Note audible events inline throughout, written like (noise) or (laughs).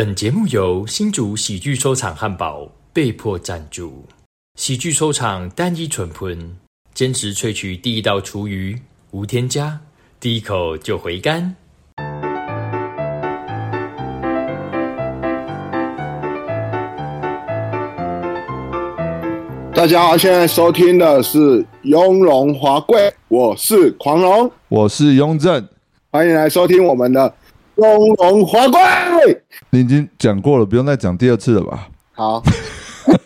本节目由新竹喜剧收场汉堡被迫赞助。喜剧收场单一纯喷，坚持萃取第一道厨余，无添加，第一口就回甘。大家好，现在收听的是《雍容华贵》，我是狂龙，我是雍正。欢迎来收听我们的《雍容华贵》。你已经讲过了，不用再讲第二次了吧？好，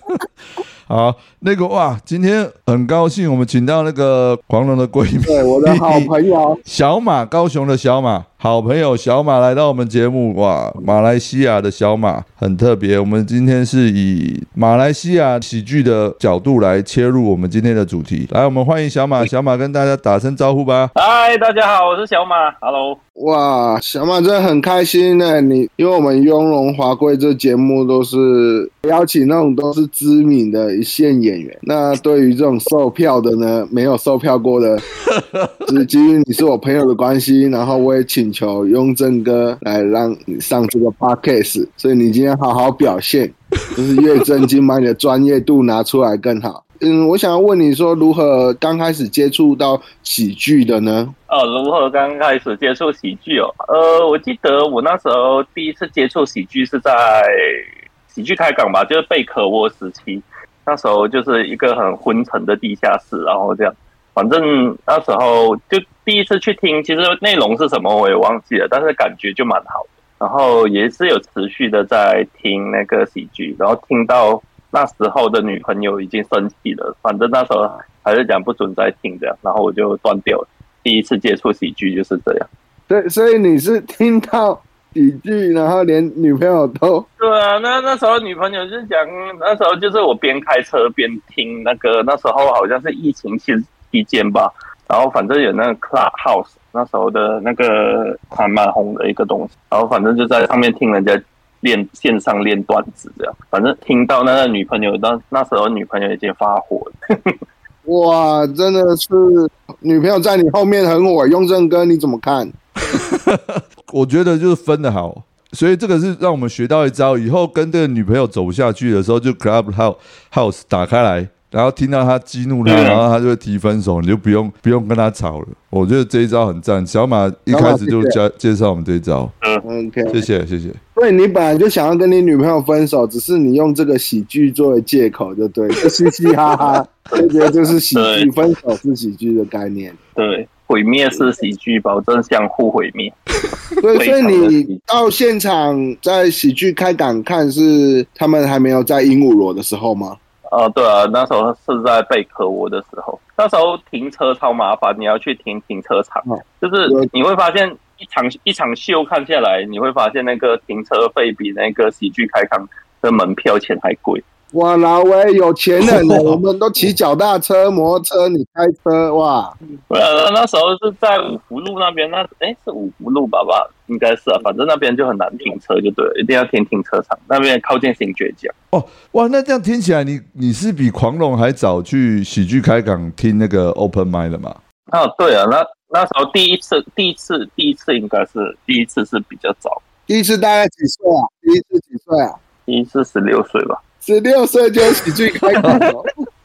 (laughs) 好，那个哇，今天很高兴，我们请到那个狂龙的闺蜜，对我的好朋友 (laughs) 小马，高雄的小马，好朋友小马来到我们节目，哇，马来西亚的小马很特别。我们今天是以马来西亚喜剧的角度来切入我们今天的主题。来，我们欢迎小马，小马跟大家打声招呼吧。嗨，大家好，我是小马，Hello。哇，小马真的很开心呢。你因为我们《雍容华贵》这节目都是邀请那种都是知名的一线演员。那对于这种售票的呢，没有售票过的，(laughs) 只基于你是我朋友的关系，然后我也请求雍正哥来让你上这个 podcast，所以你今天好好表现，(laughs) 就是越正经，把你的专业度拿出来更好。嗯，我想要问你说，如何刚开始接触到喜剧的呢？哦，如何刚开始接触喜剧哦？呃，我记得我那时候第一次接触喜剧是在喜剧开港吧，就是贝壳窝时期。那时候就是一个很昏沉的地下室，然后这样，反正那时候就第一次去听，其实内容是什么我也忘记了，但是感觉就蛮好的。然后也是有持续的在听那个喜剧，然后听到那时候的女朋友已经生气了，反正那时候还是讲不准再听这样，然后我就断掉了。第一次接触喜剧就是这样。对，所以你是听到喜剧，然后连女朋友都对啊，那那时候女朋友就是讲，那时候就是我边开车边听那个，那时候好像是疫情期期间吧，然后反正有那个 Clubhouse，那时候的那个还蛮红的一个东西，然后反正就在上面听人家练线上练段子这样，反正听到那个女朋友，那那时候女朋友已经发火了。哇，真的是女朋友在你后面很火，雍正哥你怎么看？(laughs) 我觉得就是分的好，所以这个是让我们学到一招，以后跟这个女朋友走不下去的时候，就 Club House House 打开来，然后听到他激怒他，嗯然后他就会提分手，你就不用不用跟他吵了。我觉得这一招很赞，小马一开始就介介绍我们这一招，嗯 OK，谢谢谢谢。所以你本来就想要跟你女朋友分手，只是你用这个喜剧作为借口，就对，就 (laughs) 嘻嘻哈哈，就觉得这是喜剧，分手是喜剧的概念。对，毁灭是喜剧，保证相互毁灭。对，非所以你到现场在喜剧开港看，是他们还没有在鹦鹉螺的时候吗？哦，对啊，那时候是在贝壳窝的时候，那时候停车超麻烦，你要去停停车场，哦就是你会发现一场一场秀看下来，你会发现那个停车费比那个喜剧开场的门票钱还贵。哇，老威有钱人呢，我们都骑脚踏车、摩托车，你开车哇，对啊，那时候是在五福路那边，那哎是五福路吧吧，应该是啊，反正那边就很难停车，就对了，一定要停停车场，那边靠近新爵江。哦，哇，那这样听起来你你是比狂龙还早去喜剧开港听那个 Open m i d 的嘛？哦，对啊，那那时候第一次，第一次，第一次应该是第一次是比较早，第一次大概几岁啊？第一次几岁啊？第一次十六岁吧。十六岁就喜剧开港。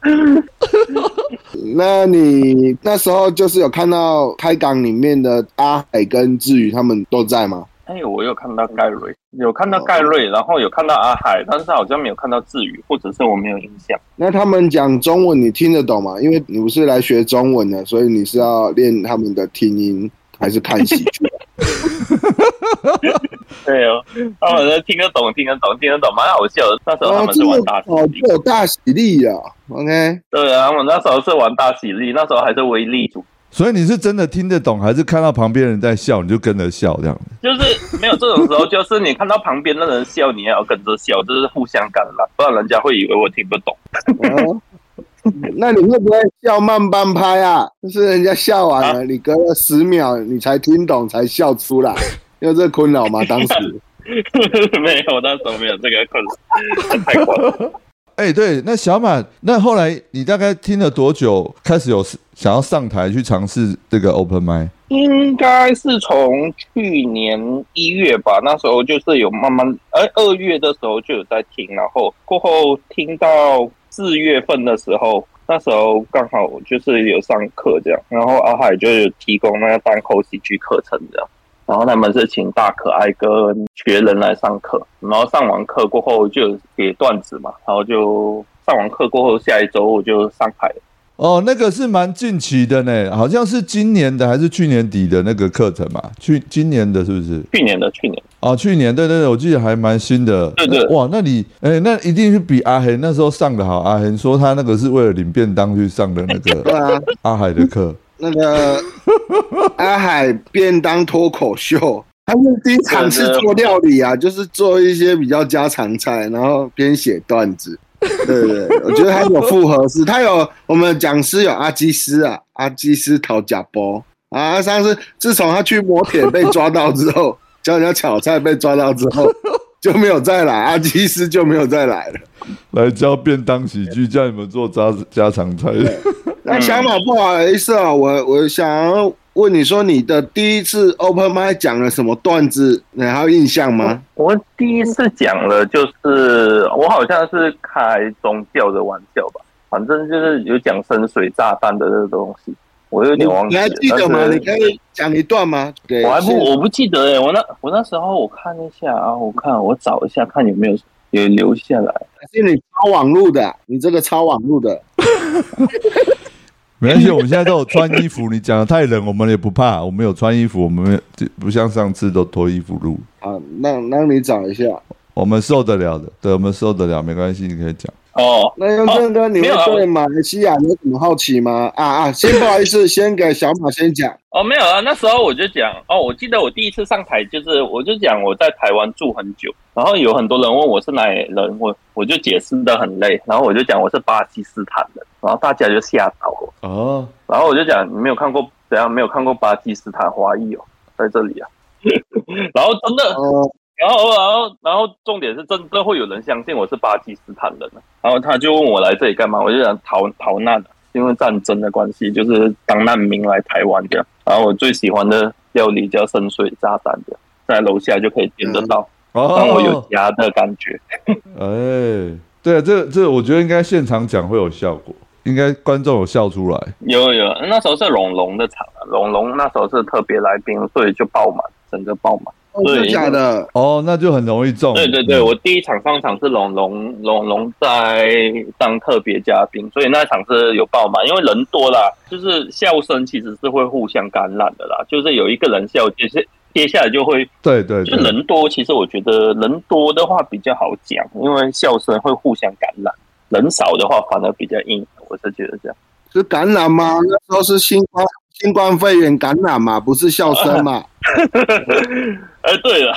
(laughs) 那你那时候就是有看到开港里面的阿海跟志宇他们都在吗？哎，我有看到盖瑞，有看到盖瑞，然后有看到阿海，但是好像没有看到志宇，或者是我没有印象。那他们讲中文你听得懂吗？因为你不是来学中文的，所以你是要练他们的听音还是看喜剧？(laughs) 对哦，他们都听得懂，听得懂，听得懂，蛮好笑的。那时候他哦，们是玩大喜哦，力，就有大喜力啊。OK，对啊，我们那时候是玩大喜力，那时候还是威力组，所以你是真的听得懂，还是看到旁边人在笑你就跟着笑这样？就是没有这种时候，就是你看到旁边的人笑，你也要跟着笑，就是互相感染，不然人家会以为我听不懂。哦 (laughs) 那你会不会笑慢半拍啊？就是人家笑完了，你隔了十秒你才听懂，才笑出来，(laughs) 有这困扰吗？当时 (laughs) 没有，那时候没有这个困扰。哎、对，那小马，那后来你大概听了多久，开始有想要上台去尝试这个 open m i 应该是从去年一月吧，那时候就是有慢慢，哎，二月的时候就有在听，然后过后听到四月份的时候，那时候刚好就是有上课这样，然后阿海就有提供那个单口喜剧课程这样，然后他们是请大可爱跟学人来上课，然后上完课过后就有给段子嘛，然后就上完课过后下一周我就上台了。哦，那个是蛮近期的呢，好像是今年的还是去年底的那个课程嘛？去今年的是不是？去年的去年，哦，去年对对对，我记得还蛮新的。对对哇，那你哎、那一定是比阿恒那时候上的好。阿恒说他那个是为了领便当去上的那对个啊，阿海的课。那个 (laughs) 阿海便当脱口秀，他们第一场是做料理啊，就是做一些比较家常菜，然后边写段子。对对对，我觉得他有复合式，他有我们讲师有阿基斯啊，阿基斯讨假包啊。上次自从他去磨铁被抓到之后，教人家炒菜被抓到之后，(laughs) 就没有再来，阿基斯就没有再来了。来教便当喜剧，叫你们做家家常菜。那小马不好意思啊，我我想要问你说，你的第一次 open m i 讲了什么段子，你还有印象吗？我第一次讲了，就是我好像是开宗教的玩笑吧，反正就是有讲深水炸弹的这个东西，我有你你还点忘记了。记得吗？你可以讲一段吗？对，我还不我不记得哎，我那我那时候我看一下啊，我看我找一下看有没有有留下来。还是你抄网路的，你这个抄网路的，(laughs) 没关系，我们现在都有穿衣服。你讲的太冷，我们也不怕。我们有穿衣服，我们不像上次都脱衣服录。啊，那那你找一下。我们受得了的，对，我们受得了，没关系，你可以讲。哦，那雍正哥，你会没有啊对马来西亚有什么好奇吗？啊啊，先 (laughs) 不好意思，先给小马先讲。哦，没有啊，那时候我就讲哦，我记得我第一次上台就是，我就讲我在台湾住很久，然后有很多人问我是哪里人，我我就解释的很累，然后我就讲我是巴基斯坦的，然后大家就吓到了，哦，然后我就讲你没有看过怎样没有看过巴基斯坦华裔哦，在这里啊，(laughs) 然后真的，哦，然后然后然后重点是真的会有人相信我是巴基斯坦人啊然后他就问我来这里干嘛，我就想逃逃难啊因为战争的关系，就是当难民来台湾这样。然后我最喜欢的料理叫深水炸弹这样，在楼下就可以点得到，让我有哦，家的感觉。(laughs) 哎，对啊，这这我觉得应该现场讲会有效果，应该观众有笑出来。有有，那时候是龙龙的场啊，龙龙那时候是特别来宾，所以就爆满，整个爆满。哦真的假的？哦，那就很容易中。对对对，嗯我第一场上场是龙龙，龙龙在当特别嘉宾，所以那场是有爆满，因为人多啦，就是笑声其实是会互相感染的啦，就是有一个人笑，接是接下来就会对对就，人多，其实我觉得人多的话比较好讲，因为笑声会互相感染，人少的话反而比较硬，我是觉得这样。是感染吗？那时候是新冠新冠肺炎感染嘛，不是笑声嘛？(laughs) 哎，对了，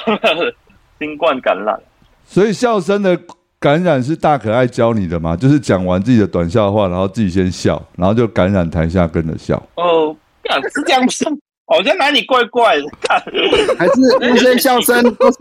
(laughs) 新冠感染。所以笑声的感染是大可爱教你的吗？就是讲完自己的短笑话，然后自己先笑，然后就感染台下跟着笑。哦，干是这样子，好像哪里怪怪的。看，(laughs) 还是那些笑声都是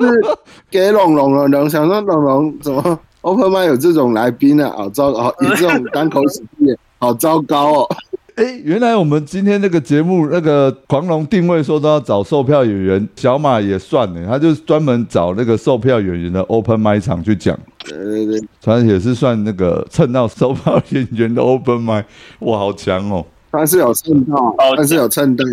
给龙龙了？龙想说龙龙怎么 open i 有这种来宾呢、好糟糕，有这种单口喜剧，好糟糕哦。哎，原来我们今天这个节目那个狂龙定位说都要找售票演员，小马也算呢，他就专门找那个售票演员的 open m i 场去讲，对对对，他也是算那个蹭到售票演员的 open m i 哇，好强哦！他是有蹭到，哦他是有蹭到。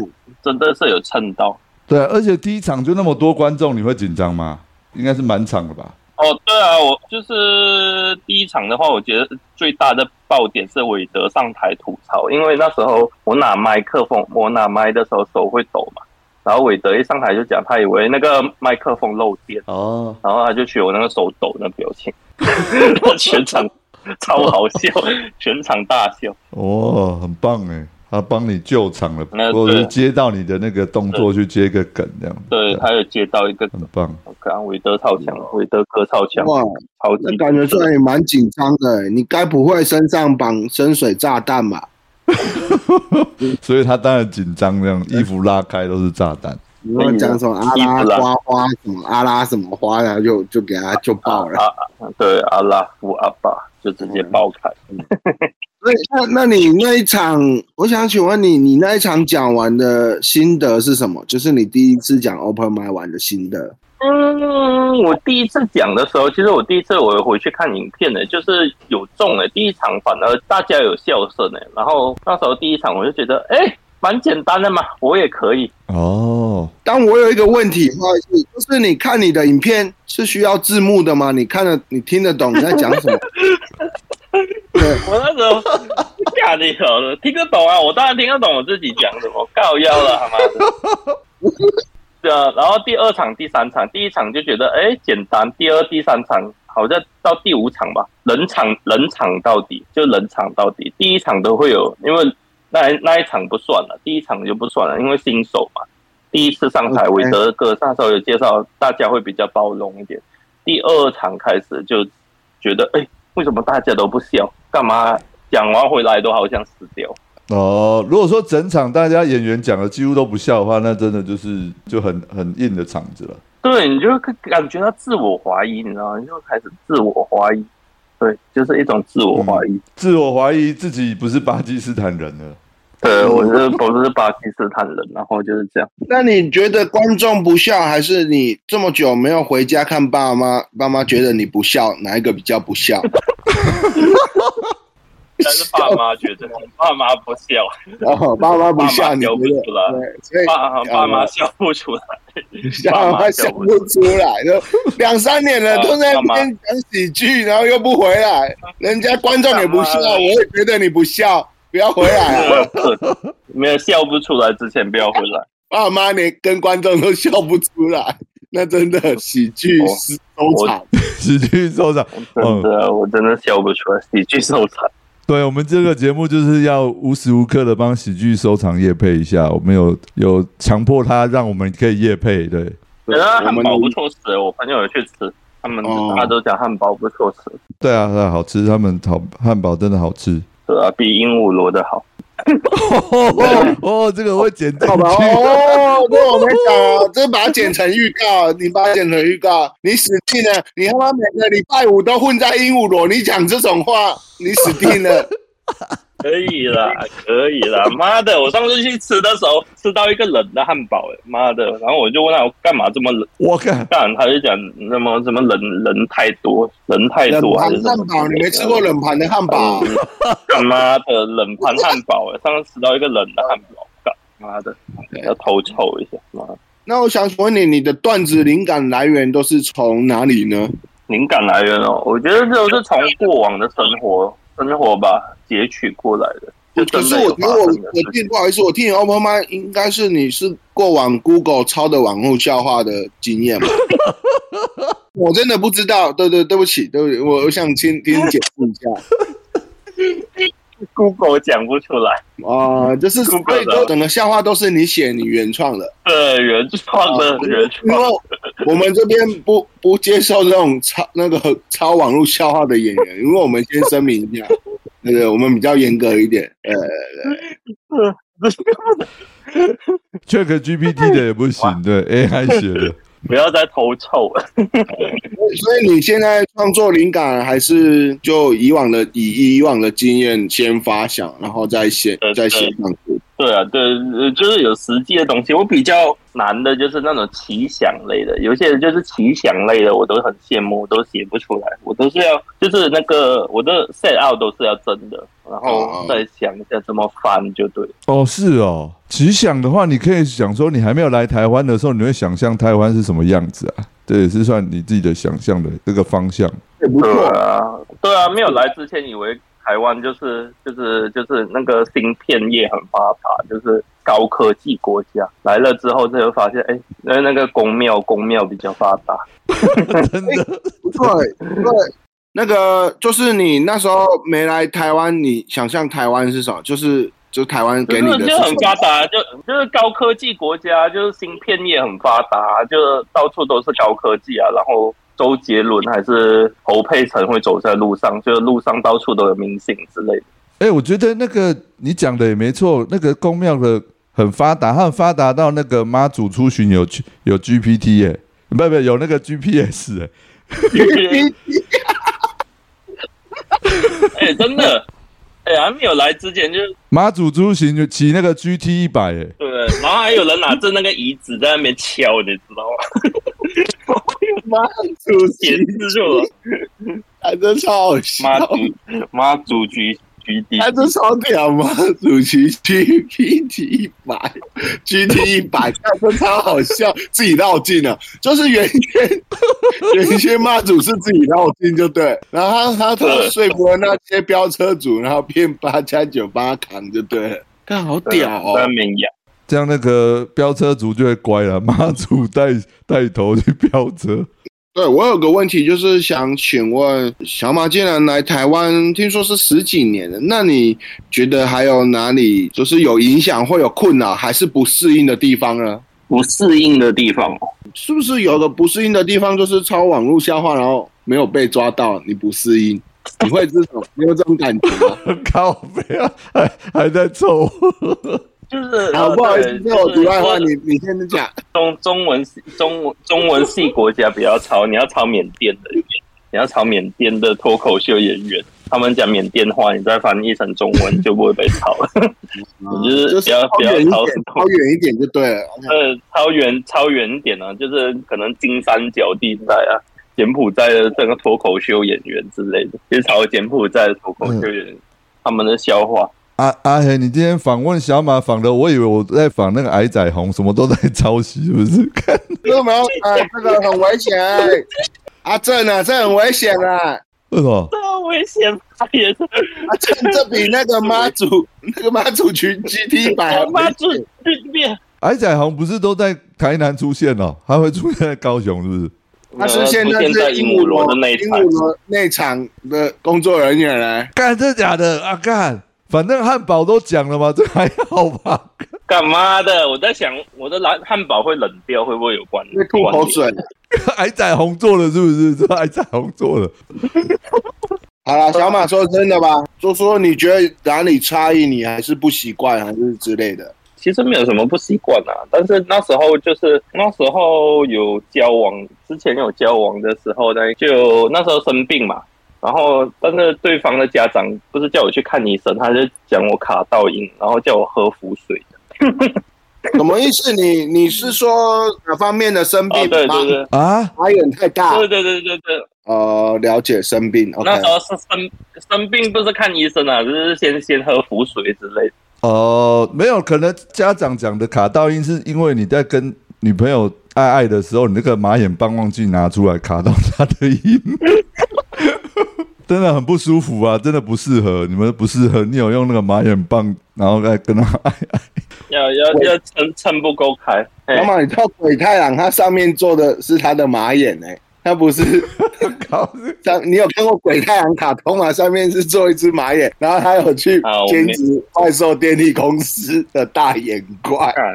真的是有蹭到。对啊，而且第一场就那么多观众，你会紧张吗？应该是满场了吧？哦，对啊，我就是第一场的话，我觉得最大的爆点是韦德上台吐槽，因为那时候我拿麦克风，我拿麦的时候手会抖嘛，然后韦德一上台就讲，他以为那个麦克风漏电，哦，然后他就学我那个手抖的表情，(laughs) 全场超好笑，(laughs) 全场大笑。哦，很棒哎，他帮你救场了，那或者是接到你的那个动作去接一个梗这样子，对，他有接到一个，很棒。我看韦德超强，韦德哥超强，哇，超级那感觉出来你蛮紧张的欸，你该不会身上绑深水炸弹吧？(laughs) 所以他当然紧张，这样衣服拉开都是炸弹。你会讲什么阿拉花花什么阿拉什么花，然后就就给他就爆了。啊，对，阿拉夫阿爸就直接爆开。那 (laughs) 那那你那一场，我想请问你，你那一场讲完的心得是什么？就是你第一次讲 Open m i 玩的心得。嗯，我第一次讲的时候，其实我第一次我回去看影片呢，就是有中诶，第一场反而大家有笑声呢。然后那时候第一场我就觉得，哎，蛮简单的嘛，我也可以。哦，但我有一个问题，不好意思，就是你看你的影片是需要字幕的吗？你看了你听得懂你在讲什么？(laughs) (laughs) 我那时候吓你了，听得懂啊，我当然听得懂我自己讲什么，告腰了，他妈的。对啊，然后第二场、第三场，第一场就觉得哎简单，第二、第三场好像到第五场吧，冷场冷场到底就冷场到底，第一场都会有，因为那那一场不算了，(laughs) 第一场就不算了，因为新手嘛，第一次上台，韦德哥那时候有介绍，大家会比较包容一点。第二场开始就觉得哎，为什么大家都不笑？干嘛讲完回来都好像死掉？哦，如果说整场大家演员讲的几乎都不笑的话，那真的就是就很很硬的场子了。对，你就感觉到自我怀疑，你知道吗？你就开始自我怀疑，对，就是一种自我怀疑，自我怀疑自己不是巴基斯坦人了。对，我是我是巴基斯坦人，然后就是这样。那你觉得观众不笑，还是你这么久没有回家看爸妈，爸妈觉得你不笑，哪一个比较不笑？(laughs) 但是爸妈觉得，爸妈不笑，哦，爸妈不笑，笑不出来，所以爸爸妈笑不出来，爸妈笑不出来，就 (laughs) 两三年了，都在那边讲喜剧，然后又不回来，(laughs) 人家观众也不笑，我也觉得你不笑，不要回来啊！没有笑不出来之前不要回来，爸妈连跟观众都笑不出来，那真的喜剧收场，(laughs) 喜剧收场，真的，我真的笑不出来，喜剧收场。对我们这个节目就是要无时无刻的帮喜剧收场夜配一下，我们有有强迫他让我们可以夜配，对。对啊，汉堡不错吃，我朋友有去吃，他们大家都讲汉堡不错吃。对啊，对啊，好吃，他们好汉堡真的好吃。对啊，比鹦鹉螺的好。哦，这个会剪好吧？哦，(laughs) 这我没讲啊，这把它剪成预告，你把它剪成预告，你死定了！你他妈每个礼拜五都混在鹦鹉螺，你讲这种话，你死定了。(laughs) (laughs) 可以啦，可以啦！妈的，我上次去吃的时候吃到一个冷的汉堡，哎，妈的！然后我就问他，我干嘛这么冷？我看，干，他就讲那么什么人人太多，人太多。冷盘汉堡，你没吃过冷盘的汉堡？干妈的冷盘汉堡，哎，上次吃到一个冷的汉堡，干妈的，要偷臭一下，妈。那我想问你，你的段子灵感来源都是从哪里呢？灵感来源哦，我觉得就是从过往的生活。生活吧，截取过来的。可是我觉得我我听不好意思，我听你 Open 应该是你是过往 Google 抄的网络笑话的经验吧？(laughs) 我真的不知道，对对对不起，对不起，我我想听听解释一下。(laughs) Google 讲不出来啊，就是所以都整个笑话都是你写你原创的，对原创的原创。因为我们这边不不接受这种抄那个抄网络笑话的演员，(laughs) 因为我们先声明一下，(laughs) 那个我们比较严格一点。呃，Check GPT 的也不行，对 AI 写的。不要再偷臭了。(laughs) 所以你现在创作灵感还是就以往的以以往的经验先发想，然后再写再写上去。对啊，对，就是有实际的东西。我比较难的就是那种奇想类的，有些人就是奇想类的，我都很羡慕，都写不出来。我都是要，就是那个我的 set out 都是要真的，然后再想一下怎么翻就对。哦，是哦，奇想的话，你可以想说，你还没有来台湾的时候，你会想象台湾是什么样子啊？这也是算你自己的想象的这个方向。也不错啊，对啊，没有来之前以为。台湾就是就是就是那个芯片业很发达，就是高科技国家。来了之后，就会发现，哎，那那个公庙公庙比较发达。真的，对对，那个就是你那时候没来台湾，你想象台湾是什么？就是就台湾给你的就很发达，就就是高科技国家，就是芯片业很发达，就到处都是高科技啊，然后。周杰伦还是侯佩岑会走在路上，就是路上到处都有明星之类的。哎，我觉得那个你讲的也没错，那个公庙的很发达，它很发达到那个妈祖出巡有有 GPT 耶，不不有那个 GPS 哎。哎、真的，哎、还没有来之前就马祖出行就骑那个 GT 一百，哎，对？然后还有人拿着那个椅子在那边敲，你知道吗？妈祖简骑，直就了还真超好笑，妈祖妈祖居居地，还真超屌妈祖骑 GPT 一百，GT 一百，看真超好笑，自己绕进了，就是原先原先妈祖是自己绕进就对，然后他他他说服了那些飙车主，然后骗八加九帮他扛就对了，看好屌哦。这样那个飙车族就会乖了，马祖带带头去飙车。对我有个问题，就是想请问小马，既然来台湾，听说是十几年了，那你觉得还有哪里就是有影响或有困扰，还是不适应的地方呢？不适应的地方哦，是不是有个不适应的地方，就是抄网络笑话，然后没有被抓到，你不适应？你会这种，你有这种感觉吗？(laughs) 靠背啊，还还在凑。就是 (laughs) 好，不好意思，对这我读外话，就是你你先讲。中中文系中文中文系国家不要抄，你要抄缅甸的，你要抄缅甸的脱口秀演员，他们讲缅甸话，你再翻译成中文就不会被抄了。你 (laughs) 就是就是不要不要抄什，么超远一点就对了。(laughs) 呃，超远超远一点呢，就是可能金三角地带啊，柬埔寨的这个脱口秀演员之类的，就是抄柬埔寨的脱口秀演员、他们的笑话。阿阿黑，你今天访问小马访的，我以为我在访那个矮仔红，什么都在抄袭，是不是？看为什么要？哎，这个很危险。阿正啊，这很危险啊！为什么？这危险发言，阿正，这比那个妈祖 (laughs) 那个妈祖群 GT 版还危 (laughs) 妈祖险。对面。矮仔红不是都在台南出现哦，他会出现在高雄，是不是？他是现在是鹦鹉螺的那一鹦场鹉螺内场的工作人员呢？干，真的假的啊？干，反正汉堡都讲了嘛，这还好吧？干嘛的？我在想，我的蓝汉堡会冷掉，会不会有关？会吐口水。矮仔红做的是不是？(laughs) 这矮仔红做的。(laughs) 好了，小马说真的吧，说说你觉得哪里差异，你还是不习惯，还是之类的？其实没有什么不习惯啊，但是那时候就是那时候有交往，之前有交往的时候呢，就那时候生病嘛，然后但是对方的家长不是叫我去看医生，他就讲我卡到音，然后叫我喝符水。(laughs) 什么意思？你你是说哪方面的生哦，病？对对对，啊，马眼太大。对对对对对，呃，了解生病。OK，那时候是生生病，不是看医生啊，就是先先喝符水之类的。哦、没有，可能家长讲的卡到音是因为你在跟女朋友爱爱的时候，你那个马眼棒忘记拿出来卡到她的音，(laughs) (laughs) 真的很不舒服啊，真的不适合，你们不适合。你有用那个马眼棒，然后再跟他爱爱，要要要撑撑不够开，哎妈妈，你知道鬼太郎他上面做的是他的马眼呢、他不是 (laughs) 靠，上，你有看过鬼太郎卡通吗？上面是做一只马眼，然后他有去兼职怪兽电力公司的大眼怪。(laughs)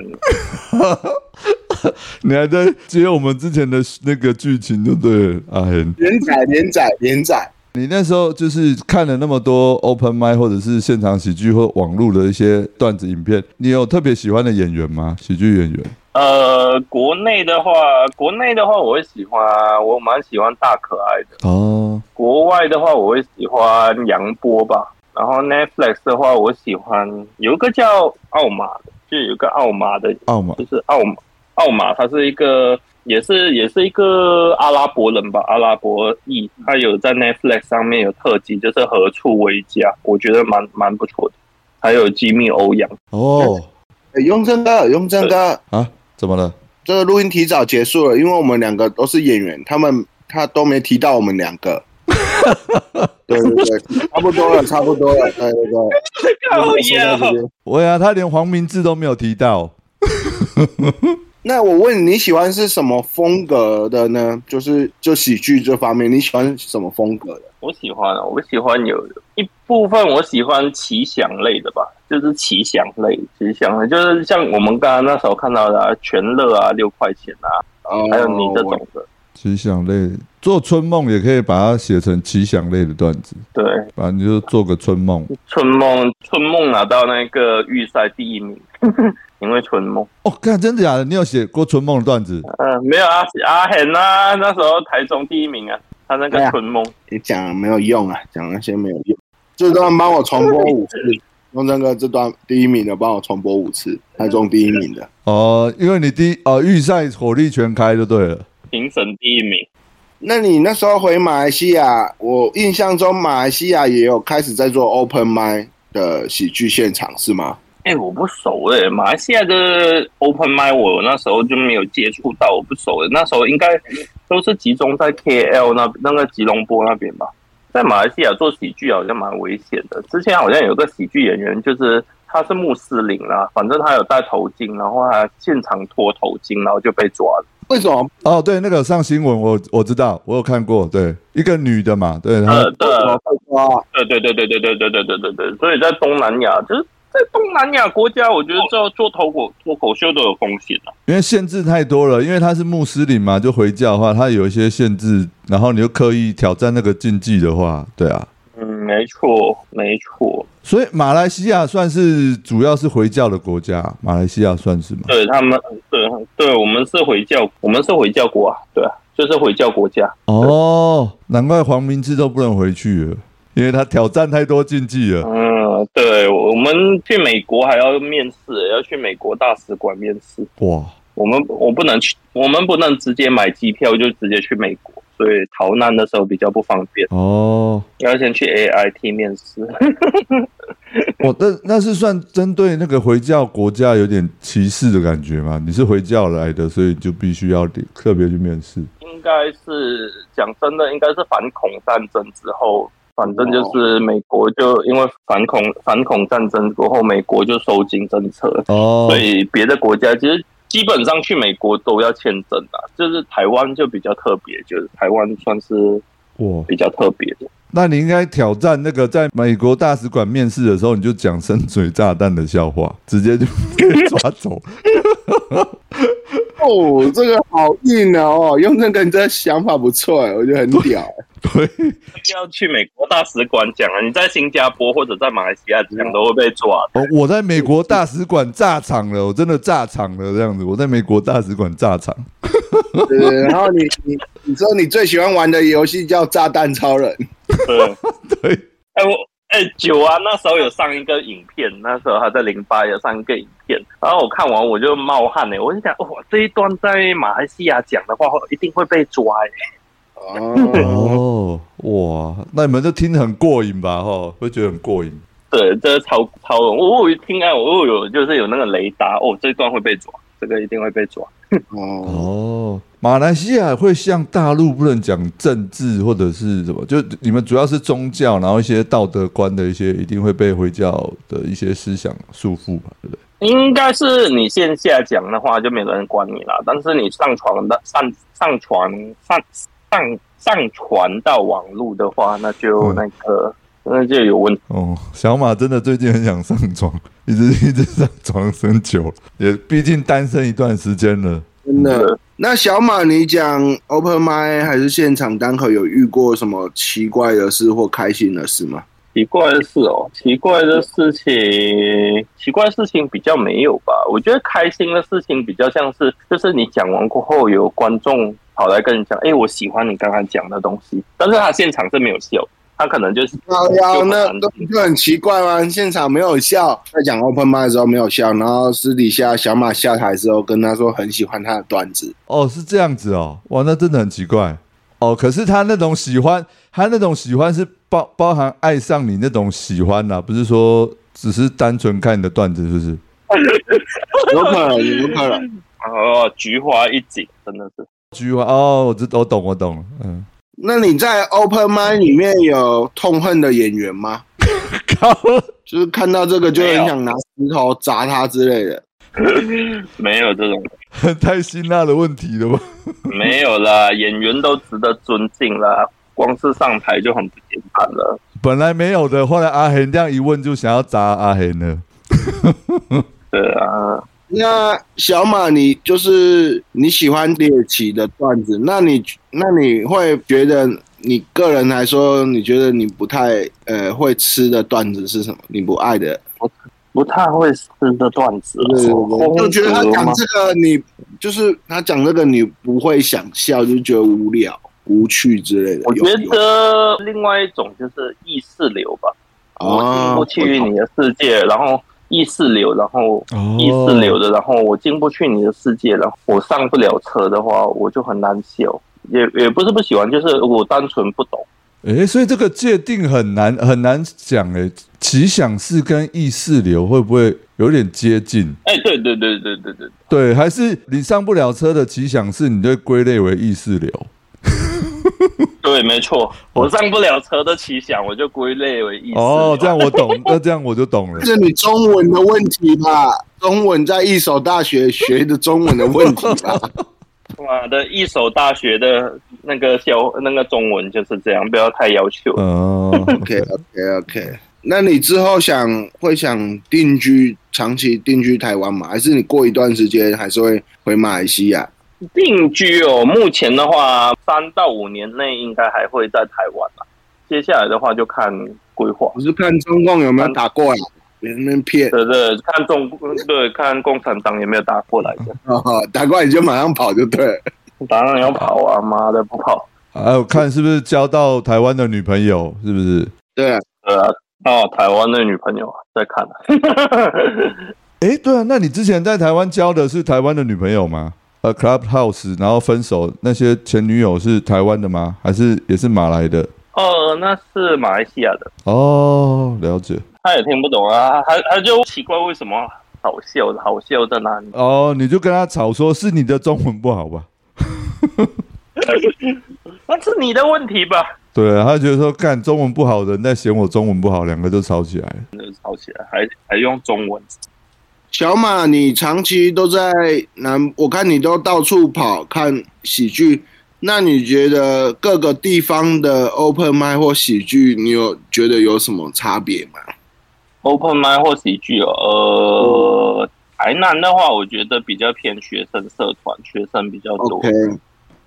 你还在接我们之前的那个剧情，就对了，阿 hen。连载连载连载，你那时候就是看了那么多 open m i 或者是现场喜剧或网络的一些段子影片，你有特别喜欢的演员吗？喜剧演员？呃，国内的话，国内的话，我会喜欢，我蛮喜欢大可爱的。哦，国外的话，我会喜欢杨波吧。然后 Netflix 的话，我喜欢有一个叫奥马的，就有一个奥马的，奥马就是奥马，奥马，他是一个，也是也是一个阿拉伯人吧，阿拉伯裔，他有在 Netflix 上面有特辑，就是何处为家，我觉得蛮蛮不错的。还有机密欧阳，哦欸雍正哥，雍正哥，啊，怎么了？这个录音提早结束了，因为我们两个都是演员，他们他都没提到我们两个。(laughs) 对对对，差不多了，差不多了，对对对。(laughs) 靠说到呀他连黄明志都没有提到。那我问你，喜欢是什么风格的呢？就是就喜剧这方面，你喜欢什么风格的？我喜欢啊，我喜欢有一部分我喜欢奇想类的吧，就是奇想类，奇想类就是像我们刚刚那时候看到的、啊、全乐啊、六块钱啊，哦还有你这种的，奇想类做春梦也可以把它写成奇想类的段子，对，反正你就做个春梦。春梦春梦拿到那个预赛第一名，因为春梦，哦，看真的假的？你有写过春梦的段子？嗯、没有啊，阿 hen 啊，那时候台中第一名啊，他那个春梦，你讲了没有用啊，讲那些没有用。这段帮我重播五次，用那个这段第一名的帮我重播五次，台中第一名的。哦，因为你第一哦预赛火力全开就对了。评审第一名。那你那时候回马来西亚，我印象中马来西亚也有开始在做 open m i d 的喜剧现场，是吗？哎，我不熟哎，马来西亚的 open m i d 我那时候就没有接触到，我不熟的。那时候应该都是集中在 KL 那那个吉隆坡那边吧。在马来西亚做喜剧好像蛮危险的。之前好像有个喜剧演员，就是他是穆斯林啦，反正他有戴头巾，然后他现场脱头巾，然后就被抓了。为什么？哦，对，那个上新闻，我我知道，我有看过，对，一个女的嘛，对，她，对，对，对，对，对，对，对，对，对，对，对，对，所以在东南亚，就是在东南亚国家，我觉得做做脱口脱口秀都有风险啊，因为限制太多了，因为他是穆斯林嘛，就回教的话，他有一些限制，然后你又刻意挑战那个禁忌的话，对啊。嗯，没错，没错。所以马来西亚算是主要是回教的国家，马来西亚算是吗？对他们，对对，我们是回教，我们是回教国啊，对啊，就是回教国家。哦，难怪黄明志都不能回去了，因为他挑战太多禁忌了。嗯，对，我们去美国还要面试，要去美国大使馆面试。哇，我们我不能去，我们不能直接买机票就直接去美国。所以逃难的时候比较不方便哦，要先去 A I T 面试。(laughs) 我那那是算针对那个回教国家有点歧视的感觉吗？你是回教来的，所以就必须要特别去面试。应该是讲真的，应该是反恐战争之后，反正就是美国就因为反恐反恐战争过后，美国就收紧政策哦，所以别的国家其实。基本上去美国都要签证的，就是台湾就比较特别，就是台湾算是哇比较特别的。那你应该挑战那个在美国大使馆面试的时候，你就讲深水炸弹的笑话，(laughs) 直接就被抓走。(laughs) 哦，这个好硬哦！用这个，你这想法不错，我觉得很屌。对，要去美国大使馆讲啊！你在新加坡或者在马来西亚讲都会被抓。哦，我在美国大使馆炸场了，我真的炸场了，这样子。我在美国大使馆炸场。(laughs) 对，然后你你你说你最喜欢玩的游戏叫炸弹超人。对 (laughs) 对，哎我哎九啊，那时候有上一个影片，那时候还在零八有上一个影片，然后我看完我就冒汗呢，我就想哇，这一段在马来西亚讲的话，一定会被抓哎。哦，哇，那你们就听很过瘾吧？哈，会觉得很过瘾。对，这超超，我我一听啊，我有就是有那个雷达哦，这段会被抓，这个一定会被抓。哦，马来西亚会像大陆不能讲政治或者是什么，就你们主要是宗教，然后一些道德观的一些，一定会被回教的一些思想束缚吧？对不对？应该是你线下讲的话就没人管你了，但是你上传的上上传上。上上传到网络的话，那就那个那就有问题哦。小马真的最近很想上床，一直一直上床很久，也毕竟单身一段时间了。真的？那小马，你讲 open m i 还是现场单口，有遇过什么奇怪的事或开心的事吗？奇怪的事哦，奇怪的事情，奇怪的事情比较没有吧？我觉得开心的事情比较像是，就是你讲完过后有观众。跑来跟你讲，哎，我喜欢你刚刚讲的东西，但是他现场是没有笑，他可能就是就那就很奇怪吗？现场没有笑，在讲 open m i 的时候没有笑，然后私底下小马下台之后跟他说很喜欢他的段子。哦，是这样子哦，哇，那真的很奇怪哦。可是他那种喜欢，他那种喜欢是包包含爱上你那种喜欢呐，不是说只是单纯看你的段子，是不是？有可能，有可能。哦，菊花一紧，真的是。菊花哦，我知我懂我懂嗯，那你在 Open Mind 里面有痛恨的演员吗？(laughs) 靠，就是看到这个就很想拿石头砸他之类的。(laughs) 没有这种 (laughs) 太辛辣的问题了吧？没有啦，演员都值得尊敬啦，光是上台就很不简单了。本来没有的，后来阿黑这样一问，就想要砸阿黑了。对啊。那小马，你就是你喜欢猎奇的段子，那你那你会觉得你个人来说，你觉得你不太呃会吃的段子是什么？你不爱的，不不太会吃的段子，我就觉得他讲这个你就是他讲这个你不会想笑，就觉得无聊、无趣之类的。我觉得另外一种就是意识流吧。我进哦不去你的世界，然后意识流，然后哦意识流的，然后我进不去你的世界，然后我上不了车的话，我就很难受。也也不是不喜欢，就是我单纯不懂。诶，所以这个界定很难很难讲诶。奇想式跟意识流会不会有点接近？哎，对对对对对对，对，还是你上不了车的奇想式，你就会归类为意识流？对，没错，我上不了车的奇想，我就归类为意思。哦，这样我懂，(laughs) 那这样我就懂了这。是你中文的问题吧？中文在一所大学学的中文的问题吧？(laughs) 妈的，一手大学的那个小那个中文就是这样，不要太要求。哦 OK OK OK，(laughs) 那你之后想会想定居长期定居台湾吗？还是你过一段时间还是会回马来西亚？定居哦，目前的话，三到五年内应该还会在台湾吧。接下来的话就看规划，我是看中共有没有打过来，别人那边骗，对对，看中对看共产党有没有打过来的。哦，(laughs) 打过来你就马上跑就对了。当然要跑啊，妈的不跑，还有看是不是交到台湾的女朋友，是不是？对啊，对啊，哦，台湾的女朋友在看、啊，(laughs) (laughs) 诶，对啊，那你之前在台湾交的是台湾的女朋友吗？呃，Clubhouse，然后分手那些前女友是台湾的吗？还是也是马来的？哦，那是马来西亚的，哦，了解。他也听不懂啊，他他就奇怪为什么好笑好笑在哪里？哦，你就跟他吵说，是你的中文不好吧？(laughs) 那是你的问题吧？对啊，他觉得说干中文不好的人在嫌我中文不好，两个就吵起来了。就吵起来还还用中文，小马，你长期都在南，我看你都到处跑看喜剧，那你觉得各个地方的 open m i 或喜剧，你有觉得有什么差别吗？open m i 或喜剧哦，呃，台南的话，我觉得比较偏学生社团，学生比较多。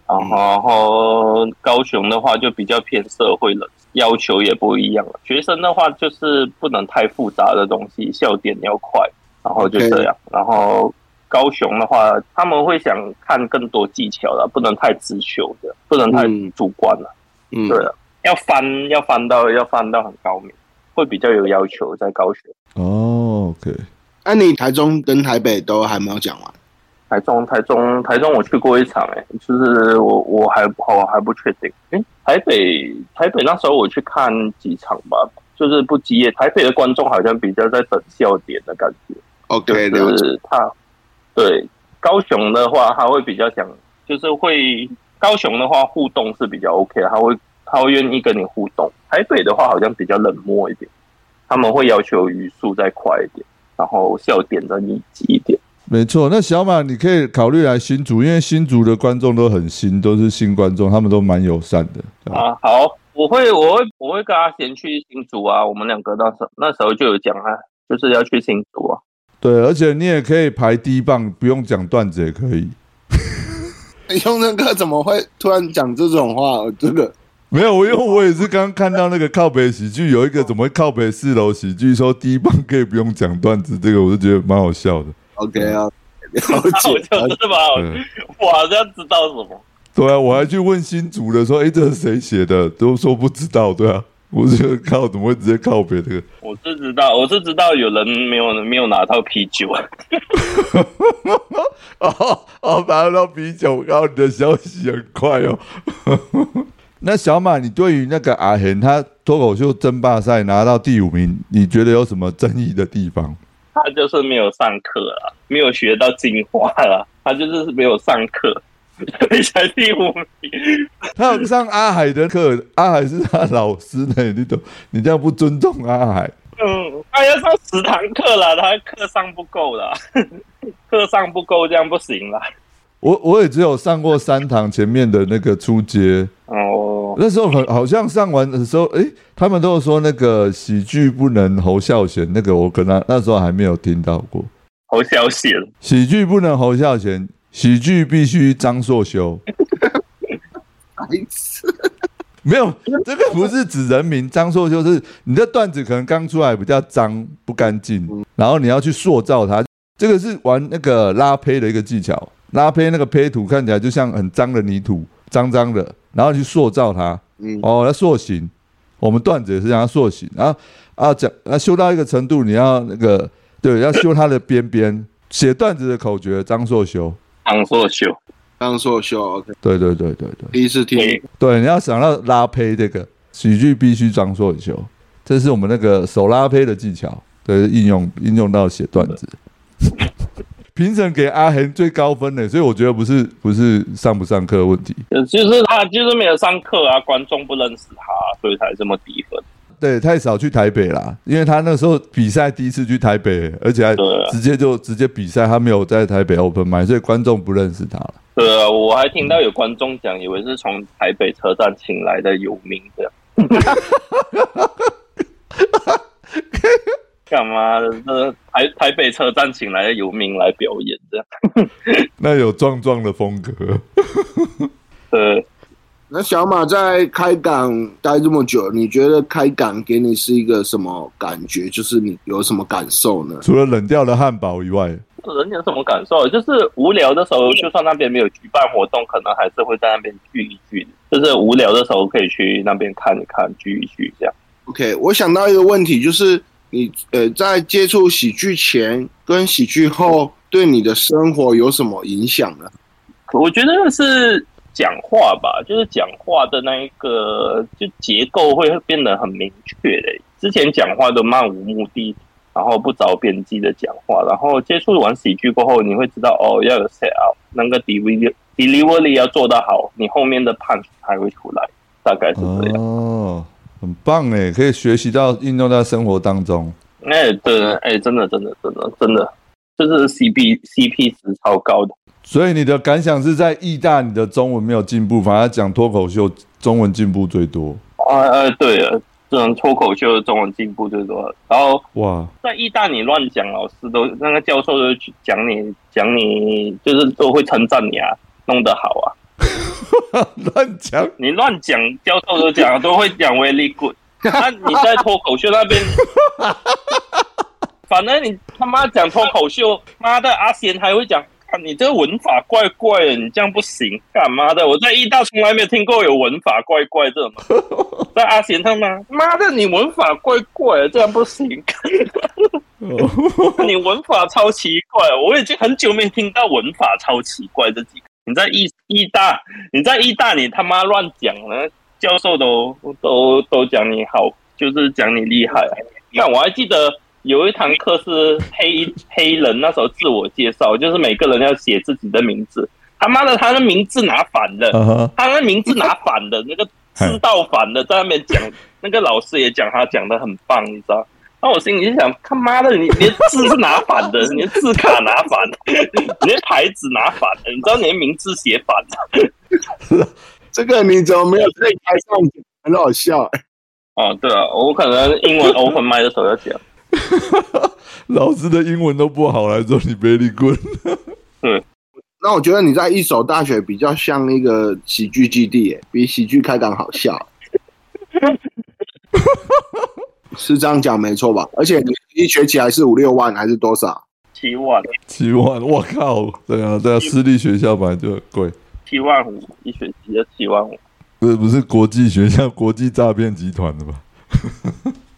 然后高雄的话就比较偏社会了，要求也不一样了。学生的话就是不能太复杂的东西，笑点要快，然后就这样。然后高雄的话，他们会想看更多技巧的，不能太直球的，不能太嗯主观了。嗯，对了，要翻要翻到要翻到很高明，会比较有要求在高雄。哦，OK，那、你台中跟台北都还没有讲完。台中，台中，台中，我去过一场、欸，就是我我还我还不确定。诶、台北台北那时候我去看几场吧，就是不激烈。台北的观众好像比较在等笑点的感觉，OK，就。是他对高雄的话，他会比较想，就是会高雄的话互动是比较 OK，他会他会愿意跟你互动。台北的话好像比较冷漠一点，他们会要求语速再快一点，然后笑点再密集一点。没错。那小马，你可以考虑来新竹，因为新竹的观众都很新，都是新观众，他们都蛮友善的。啊，好，我会，我会，我会跟阿贤去新竹啊。我们两个那时候那时候就有讲啊，就是要去新竹啊。对，而且你也可以排第一棒，不用讲段子也可以。雍正哥怎么会突然讲这种话？这个没有，我因为我也是刚刚看到那个靠北喜剧，有一个怎么会靠北四楼喜剧说第一棒可以不用讲段子，这个我就觉得蛮好笑的。OK 啊，了我解。就是吧，对我好像知道什么。对啊，我还去问新竹的说，哎，这是谁写的？都说不知道。对啊，我就觉得靠，怎么会直接靠北这个？我是知道，我是知道有人没有没有拿到啤酒啊。(laughs) 哦哦，拿到啤酒，然后你的消息很快哦。(laughs) 那小马，你对于那个阿贤他脱口秀争霸赛拿到第五名，你觉得有什么争议的地方？他就是没有上课啊，没有学到精华啊，他就是没有上课，所以才第五名。他有上阿海的课，阿海是他老师呢，你懂？你这样不尊重阿海。嗯，他要上十堂课了，他课上不够了，(laughs) 课上不够这样不行了。我我也只有上过三堂前面的那个初阶，哦，那时候很好像上完的时候，诶，他们都有说那个喜剧不能侯孝贤，那个我可能那时候还没有听到过。侯孝贤。喜剧不能侯孝贤，喜剧必须张硕修。白痴没有，这个不是指人名，张硕修是你的段子可能刚出来比较脏不干净，然后你要去塑造它。这个是玩那个拉胚的一个技巧，拉胚那个胚土看起来就像很脏的泥土，脏脏的，然后去塑造它。嗯哦，要塑形，我们段子也是让它塑形，然后啊讲啊修到一个程度，你要那个对，要修它的边边。写段子的口诀，张硕修，张硕秀，张硕秀，OK，对对对对对，第一次听，对，你要想到拉胚这个喜剧必须张硕秀，这是我们那个手拉胚的技巧，对，应用应用到写段子。(laughs) 评审给阿恒最高分的，所以我觉得不是不是上不上课的问题，就是他就是没有上课啊，观众不认识他，所以才这么低分。对，太少去台北啦，因为他那时候比赛第一次去台北，而且还直接就直接比赛，他没有在台北 open 买，所以观众不认识他了。对啊，我还听到有观众讲，以为是从台北车站请来的游民的。(laughs) 干嘛的？这台台北车站请来的游民来表演这样？(laughs) 那有壮壮的风格。(laughs) 对。那小马在开港待这么久，你觉得开港给你是一个什么感觉？就是你有什么感受呢？除了冷掉的汉堡以外，人有什么感受？就是无聊的时候，就算那边没有举办活动，可能还是会在那边聚一聚。就是无聊的时候，可以去那边看一看，聚一聚这样。OK，我想到一个问题，就是你呃，在接触喜剧前跟喜剧后，对你的生活有什么影响呢？我觉得是。讲话吧，就是讲话的那一个，就结构会变得很明确的。之前讲话都漫无目的，然后不着边际的讲话，然后接触完喜剧过后，你会知道哦，要有 set out，那个 delivery delivery 要做得好，你后面的 punch 才会出来，大概是这样。哦，很棒哎，可以学习到应用在生活当中。哎，对，哎，真的，真的，真的，真的，就是 C B C P 值超高的。所以你的感想是在意大你的中文没有进步，反而讲脱口秀中文进步最多。啊啊，对了，这种脱口秀的中文进步最多。然后哇，在意大你乱讲，老师都那个教授都讲你讲你，就是都会称赞你啊，弄得好啊。(laughs) 乱讲，你乱讲，教授都讲都会讲 very good。那你在脱口秀那边，(laughs) 反正你他妈讲脱口秀，妈的阿贤还会讲。你这个文法怪怪的，你这样不行，干嘛的？我在意大从来没有听过有文法怪怪这种。(laughs) 在阿贤他妈，妈的，你文法怪怪的，这样不行。你文法超奇怪，我已经很久没听到文法超奇怪这几个。你在意意大，你在意大，你他妈乱讲了，教授都都都讲你好，就是讲你厉害。那我还记得。有一堂课是黑黑人，那时候自我介绍，就是每个人要写自己的名字。他妈的，他的名字拿反了，他的名字拿反了，那个字倒反了，在那边讲，那个老师也讲他讲的很棒，你知道？那我心里就想，他妈的，你连字是拿反的，(laughs) 你的字卡拿反了，你的牌子拿反了，你知道你的名字写反了？这个你怎么没有在台上很好笑？哦，对啊，我可能英文 open 麦的时候要讲。(laughs) 老师的英文都不好，来说你 very good。嗯，(laughs) 那我觉得你在一所大学比较像一个喜剧基地，比喜剧开港好笑。(laughs) 是这样讲没错吧？而且你一学期还是五六万，还是多少？七万。七万，我靠！对啊，对啊，私立学校本来就很贵。七万五一学期就七万五。不是不是国际学校，国际诈骗集团的吧？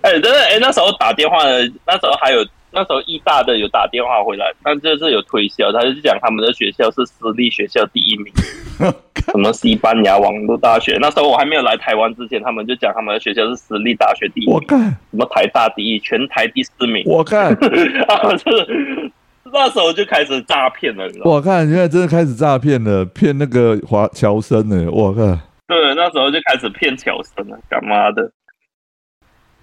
哎，真的哎，那时候打电话的，那时候还有那时候艺大的有打电话回来，但就是有推销，他就讲他们的学校是私立学校第一名，(laughs) 什么西班牙网络大学。那时候我还没有来台湾之前，他们就讲他们的学校是私立大学第一名，我看什么台大第一，全台第四名，我看啊，(laughs) 是那时候就开始诈骗了，我看现在真的开始诈骗了，骗那个华侨生呢，我靠，对，那时候就开始骗侨生了，干嘛的？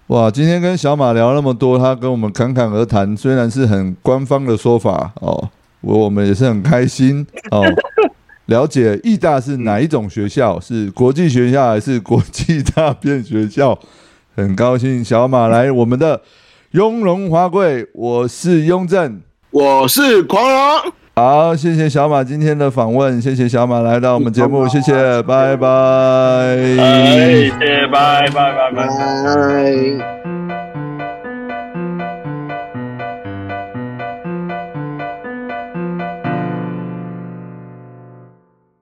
哇，今天跟小马聊那么多，他跟我们侃侃而谈，虽然是很官方的说法哦，我我们也是很开心哦。(laughs) 了解义大是哪一种学校？是国际学校还是国际大变学校？很高兴小马来我们的雍容华贵，我是雍正，我是狂龙。好，谢谢小马今天的访问，谢谢小马来到我们节目，谢谢，拜拜，谢谢，拜拜，拜。拜。